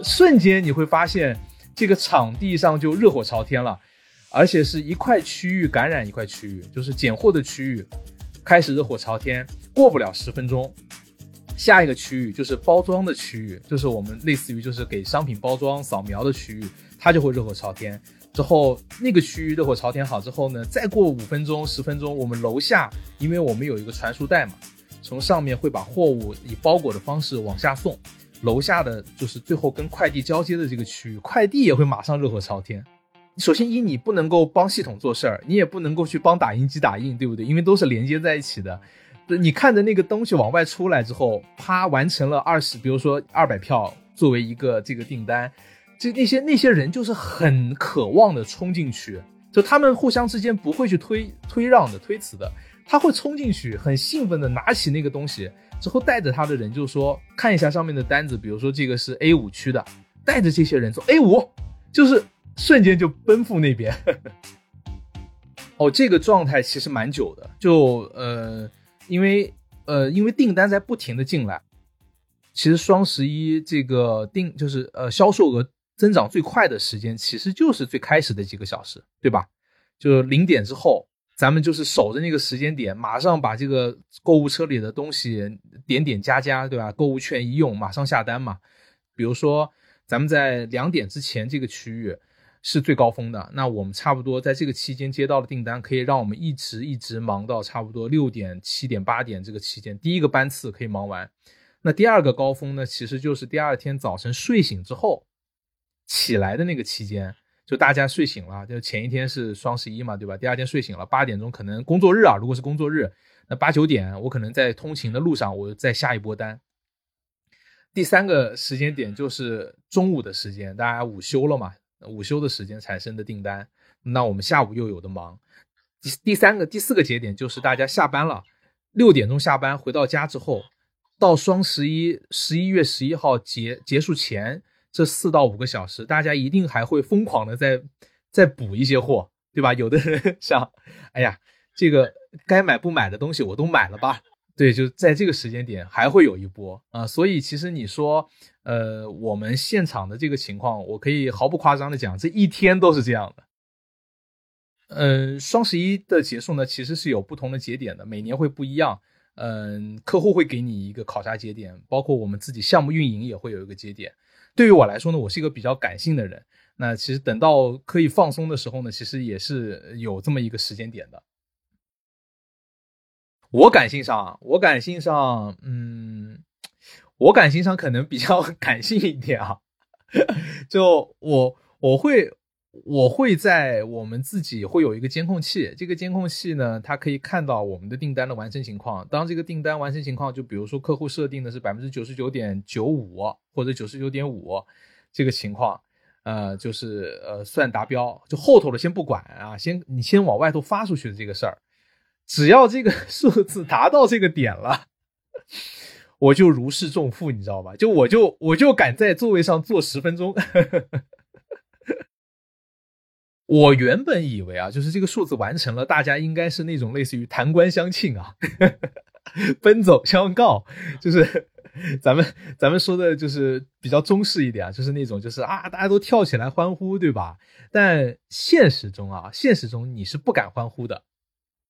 瞬间你会发现这个场地上就热火朝天了，而且是一块区域感染一块区域，就是拣货的区域开始热火朝天，过不了十分钟，下一个区域就是包装的区域，就是我们类似于就是给商品包装扫描的区域，它就会热火朝天。之后那个区域热火朝天好之后呢，再过五分钟十分钟，我们楼下，因为我们有一个传输带嘛，从上面会把货物以包裹的方式往下送，楼下的就是最后跟快递交接的这个区域，快递也会马上热火朝天。(laughs) 首先一，你不能够帮系统做事儿，你也不能够去帮打印机打印，对不对？因为都是连接在一起的。你看着那个东西往外出来之后，啪完成了二十，比如说二百票作为一个这个订单。就那些那些人就是很渴望的冲进去，就他们互相之间不会去推推让的推辞的，他会冲进去，很兴奋的拿起那个东西，之后带着他的人就说看一下上面的单子，比如说这个是 A 五区的，带着这些人走 A 五，就是瞬间就奔赴那边。哦，这个状态其实蛮久的，就呃，因为呃，因为订单在不停的进来，其实双十一这个订就是呃销售额。增长最快的时间其实就是最开始的几个小时，对吧？就是零点之后，咱们就是守着那个时间点，马上把这个购物车里的东西点点加加，对吧？购物券一用，马上下单嘛。比如说，咱们在两点之前这个区域是最高峰的，那我们差不多在这个期间接到的订单，可以让我们一直一直忙到差不多六点、七点、八点这个期间，第一个班次可以忙完。那第二个高峰呢，其实就是第二天早晨睡醒之后。起来的那个期间，就大家睡醒了，就前一天是双十一嘛，对吧？第二天睡醒了，八点钟可能工作日啊，如果是工作日，那八九点我可能在通勤的路上，我再下一波单。第三个时间点就是中午的时间，大家午休了嘛，午休的时间产生的订单，那我们下午又有的忙。第第三个、第四个节点就是大家下班了，六点钟下班回到家之后，到双十一十一月十一号结结束前。这四到五个小时，大家一定还会疯狂的在再补一些货，对吧？有的人 (laughs) 想，哎呀，这个该买不买的东西我都买了吧？对，就在这个时间点还会有一波啊。所以其实你说，呃，我们现场的这个情况，我可以毫不夸张的讲，这一天都是这样的。嗯，双十一的结束呢，其实是有不同的节点的，每年会不一样。嗯，客户会给你一个考察节点，包括我们自己项目运营也会有一个节点。对于我来说呢，我是一个比较感性的人。那其实等到可以放松的时候呢，其实也是有这么一个时间点的。我感性上，我感性上，嗯，我感性上可能比较感性一点啊。(laughs) 就我，我会。我会在我们自己会有一个监控器，这个监控器呢，它可以看到我们的订单的完成情况。当这个订单完成情况，就比如说客户设定的是百分之九十九点九五或者九十九点五这个情况，呃，就是呃算达标，就后头的先不管啊，先你先往外头发出去的这个事儿，只要这个 (laughs) 数字达到这个点了，我就如释重负，你知道吧？就我就我就敢在座位上坐十分钟。我原本以为啊，就是这个数字完成了，大家应该是那种类似于弹冠相庆啊，奔走相告，就是咱们咱们说的就是比较中式一点啊，就是那种就是啊，大家都跳起来欢呼，对吧？但现实中啊，现实中你是不敢欢呼的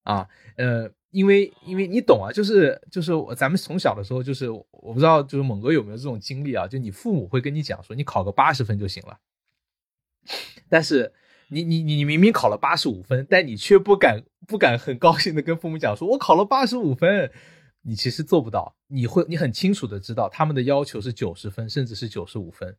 啊，呃，因为因为你懂啊，就是就是咱们从小的时候，就是我不知道就是猛哥有没有这种经历啊，就你父母会跟你讲说，你考个八十分就行了，但是。你你你明明考了八十五分，但你却不敢不敢很高兴的跟父母讲说，我考了八十五分，你其实做不到。你会你很清楚的知道他们的要求是九十分，甚至是九十五分，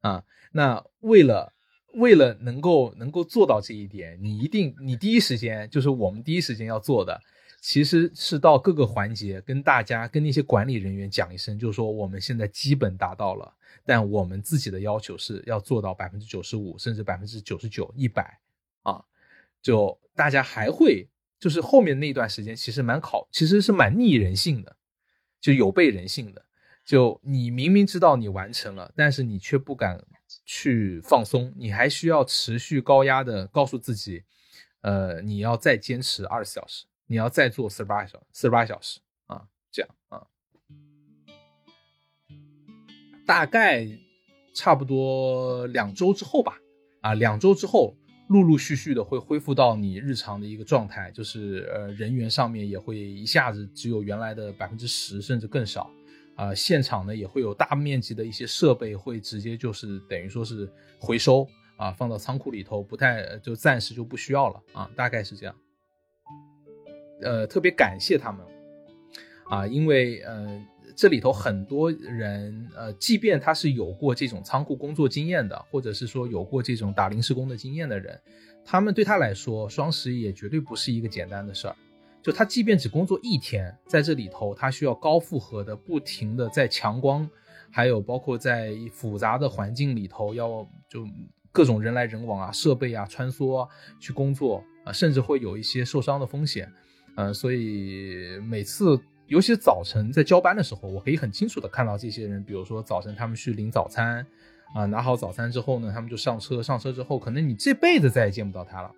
啊，那为了为了能够能够做到这一点，你一定你第一时间就是我们第一时间要做的。其实是到各个环节跟大家、跟那些管理人员讲一声，就是说我们现在基本达到了，但我们自己的要求是要做到百分之九十五，甚至百分之九十九、一百啊！就大家还会，就是后面那段时间其实蛮考，其实是蛮逆人性的，就有悖人性的。就你明明知道你完成了，但是你却不敢去放松，你还需要持续高压的告诉自己，呃，你要再坚持二十四小时。你要再做四十八小，四十八小时啊，这样啊，大概差不多两周之后吧，啊，两周之后陆陆续续的会恢复到你日常的一个状态，就是呃人员上面也会一下子只有原来的百分之十甚至更少，啊，现场呢也会有大面积的一些设备会直接就是等于说是回收啊，放到仓库里头，不太就暂时就不需要了啊，大概是这样。呃，特别感谢他们啊，因为呃。这里头很多人，呃，即便他是有过这种仓库工作经验的，或者是说有过这种打临时工的经验的人，他们对他来说，双十一也绝对不是一个简单的事儿。就他即便只工作一天，在这里头，他需要高负荷的，不停的在强光，还有包括在复杂的环境里头，要就各种人来人往啊，设备啊穿梭去工作啊，甚至会有一些受伤的风险，呃，所以每次。尤其是早晨在交班的时候，我可以很清楚的看到这些人，比如说早晨他们去领早餐，啊，拿好早餐之后呢，他们就上车，上车之后，可能你这辈子再也见不到他了。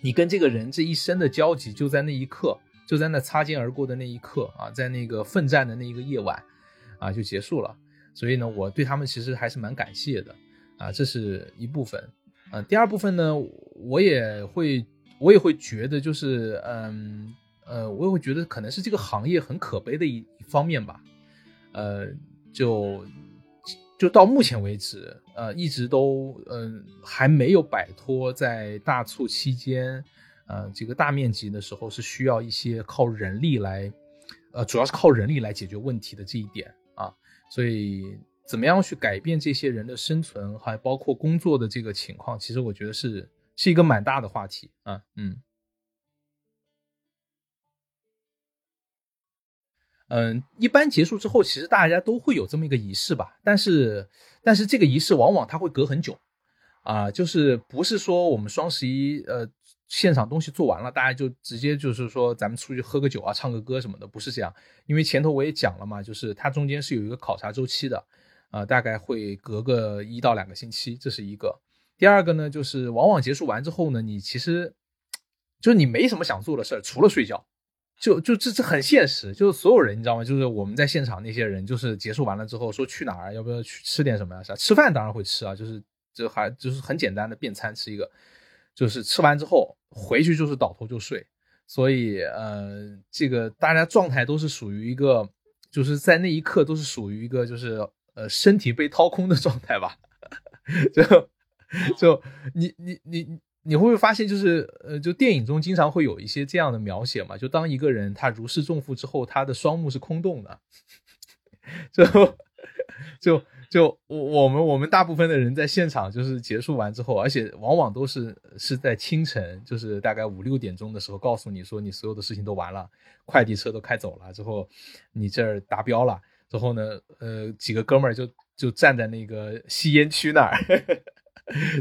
你跟这个人这一生的交集就在那一刻，就在那擦肩而过的那一刻啊，在那个奋战的那一个夜晚，啊，就结束了。所以呢，我对他们其实还是蛮感谢的，啊，这是一部分。啊，第二部分呢，我也会，我也会觉得就是，嗯。呃，我也会觉得可能是这个行业很可悲的一一方面吧，呃，就就到目前为止，呃，一直都嗯还没有摆脱在大促期间，呃，这个大面积的时候是需要一些靠人力来，呃，主要是靠人力来解决问题的这一点啊，所以怎么样去改变这些人的生存，还包括工作的这个情况，其实我觉得是是一个蛮大的话题啊，嗯。嗯，一般结束之后，其实大家都会有这么一个仪式吧。但是，但是这个仪式往往它会隔很久，啊，就是不是说我们双十一呃现场东西做完了，大家就直接就是说咱们出去喝个酒啊，唱个歌什么的，不是这样。因为前头我也讲了嘛，就是它中间是有一个考察周期的，啊，大概会隔个一到两个星期，这是一个。第二个呢，就是往往结束完之后呢，你其实就是你没什么想做的事儿，除了睡觉。就就这这很现实，就是所有人你知道吗？就是我们在现场那些人，就是结束完了之后说去哪儿，要不要去吃点什么呀？啥吃饭当然会吃啊，就是就还就是很简单的便餐吃一个，就是吃完之后回去就是倒头就睡。所以呃，这个大家状态都是属于一个，就是在那一刻都是属于一个就是呃身体被掏空的状态吧。(laughs) 就 (laughs) 就你你你。你会不会发现，就是呃，就电影中经常会有一些这样的描写嘛？就当一个人他如释重负之后，他的双目是空洞的，(laughs) 就就就我我们我们大部分的人在现场就是结束完之后，而且往往都是是在清晨，就是大概五六点钟的时候，告诉你说你所有的事情都完了，快递车都开走了之后，你这儿达标了之后呢，呃，几个哥们儿就就站在那个吸烟区那儿。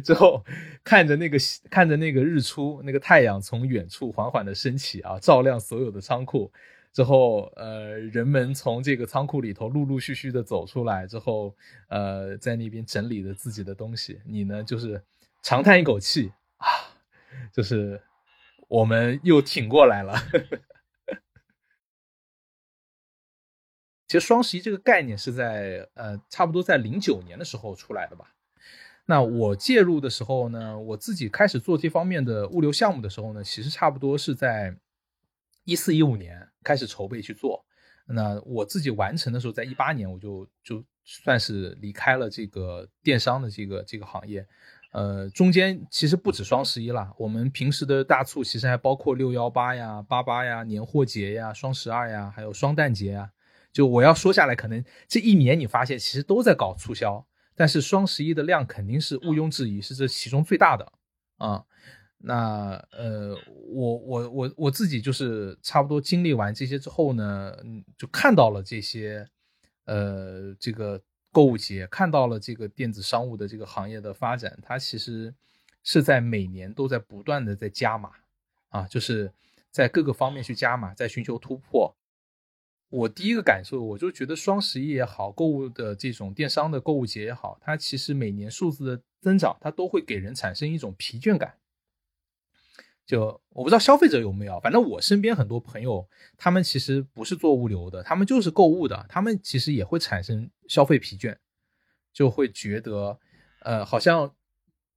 之后，看着那个看着那个日出，那个太阳从远处缓缓的升起啊，照亮所有的仓库。之后，呃，人们从这个仓库里头陆陆续续的走出来。之后，呃，在那边整理着自己的东西。你呢，就是长叹一口气啊，就是我们又挺过来了。其实双十一这个概念是在呃，差不多在零九年的时候出来的吧。那我介入的时候呢，我自己开始做这方面的物流项目的时候呢，其实差不多是在一四一五年开始筹备去做。那我自己完成的时候，在一八年我就就算是离开了这个电商的这个这个行业。呃，中间其实不止双十一啦，我们平时的大促其实还包括六幺八呀、八八呀、年货节呀、双十二呀，还有双旦节啊。就我要说下来，可能这一年你发现其实都在搞促销。但是双十一的量肯定是毋庸置疑是这其中最大的啊，那呃我我我我自己就是差不多经历完这些之后呢，嗯，就看到了这些呃这个购物节，看到了这个电子商务的这个行业的发展，它其实是在每年都在不断的在加码啊，就是在各个方面去加码，在寻求突破。我第一个感受，我就觉得双十一也好，购物的这种电商的购物节也好，它其实每年数字的增长，它都会给人产生一种疲倦感。就我不知道消费者有没有，反正我身边很多朋友，他们其实不是做物流的，他们就是购物的，他们其实也会产生消费疲倦，就会觉得，呃，好像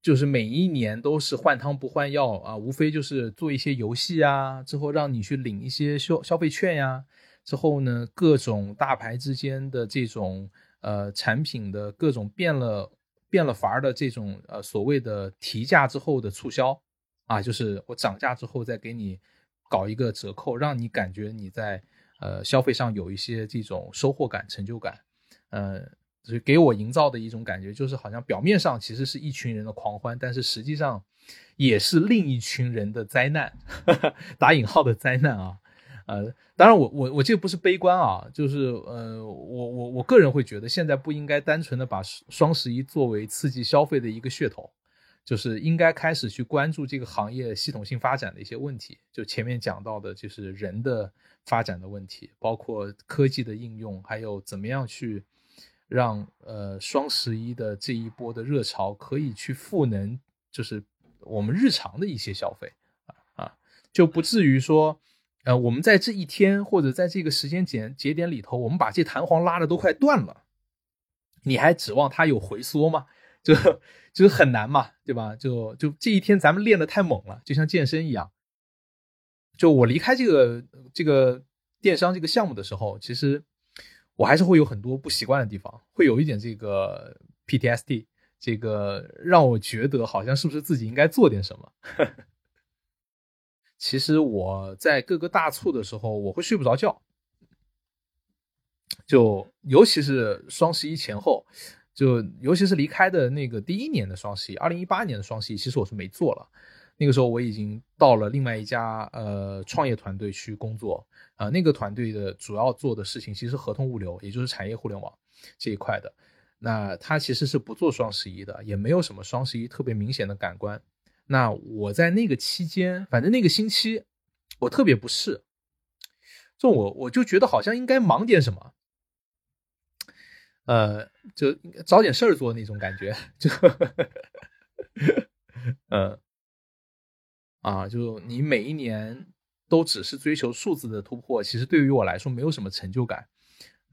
就是每一年都是换汤不换药啊，无非就是做一些游戏啊，之后让你去领一些消消费券呀，之后呢，各种大牌之间的这种呃产品的各种变了变了法儿的这种呃所谓的提价之后的促销啊，就是我涨价之后再给你搞一个折扣，让你感觉你在呃消费上有一些这种收获感、成就感，呃。就是给我营造的一种感觉，就是好像表面上其实是一群人的狂欢，但是实际上也是另一群人的灾难，(laughs) 打引号的灾难啊。呃，当然我我我这个不是悲观啊，就是呃，我我我个人会觉得现在不应该单纯的把双十一作为刺激消费的一个噱头，就是应该开始去关注这个行业系统性发展的一些问题。就前面讲到的，就是人的发展的问题，包括科技的应用，还有怎么样去。让呃双十一的这一波的热潮可以去赋能，就是我们日常的一些消费啊啊，就不至于说，呃，我们在这一天或者在这个时间节节点里头，我们把这弹簧拉的都快断了，你还指望它有回缩吗？就就是很难嘛，对吧？就就这一天咱们练的太猛了，就像健身一样。就我离开这个这个电商这个项目的时候，其实。我还是会有很多不习惯的地方，会有一点这个 PTSD，这个让我觉得好像是不是自己应该做点什么。其实我在各个大促的时候，我会睡不着觉，就尤其是双十一前后，就尤其是离开的那个第一年的双十一，二零一八年的双十一，其实我是没做了。那个时候我已经到了另外一家呃创业团队去工作。啊，那个团队的主要做的事情其实合同物流，也就是产业互联网这一块的。那他其实是不做双十一的，也没有什么双十一特别明显的感官。那我在那个期间，反正那个星期我特别不适，就我我就觉得好像应该忙点什么，呃，就找点事儿做那种感觉，就，嗯，啊，就你每一年。都只是追求数字的突破，其实对于我来说没有什么成就感。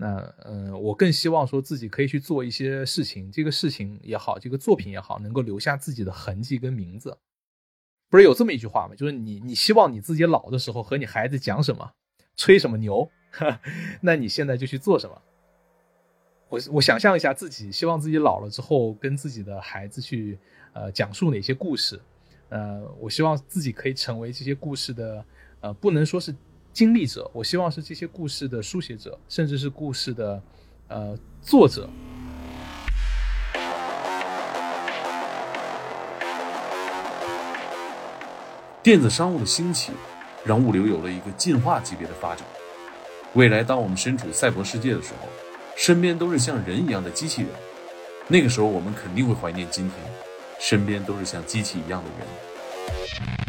那嗯，我更希望说自己可以去做一些事情，这个事情也好，这个作品也好，能够留下自己的痕迹跟名字。不是有这么一句话吗？就是你你希望你自己老的时候和你孩子讲什么，吹什么牛，(laughs) 那你现在就去做什么。我我想象一下自己希望自己老了之后跟自己的孩子去呃讲述哪些故事，呃，我希望自己可以成为这些故事的。呃，不能说是经历者，我希望是这些故事的书写者，甚至是故事的呃作者。电子商务的兴起，让物流有了一个进化级别的发展。未来，当我们身处赛博世界的时候，身边都是像人一样的机器人，那个时候我们肯定会怀念今天，身边都是像机器一样的人。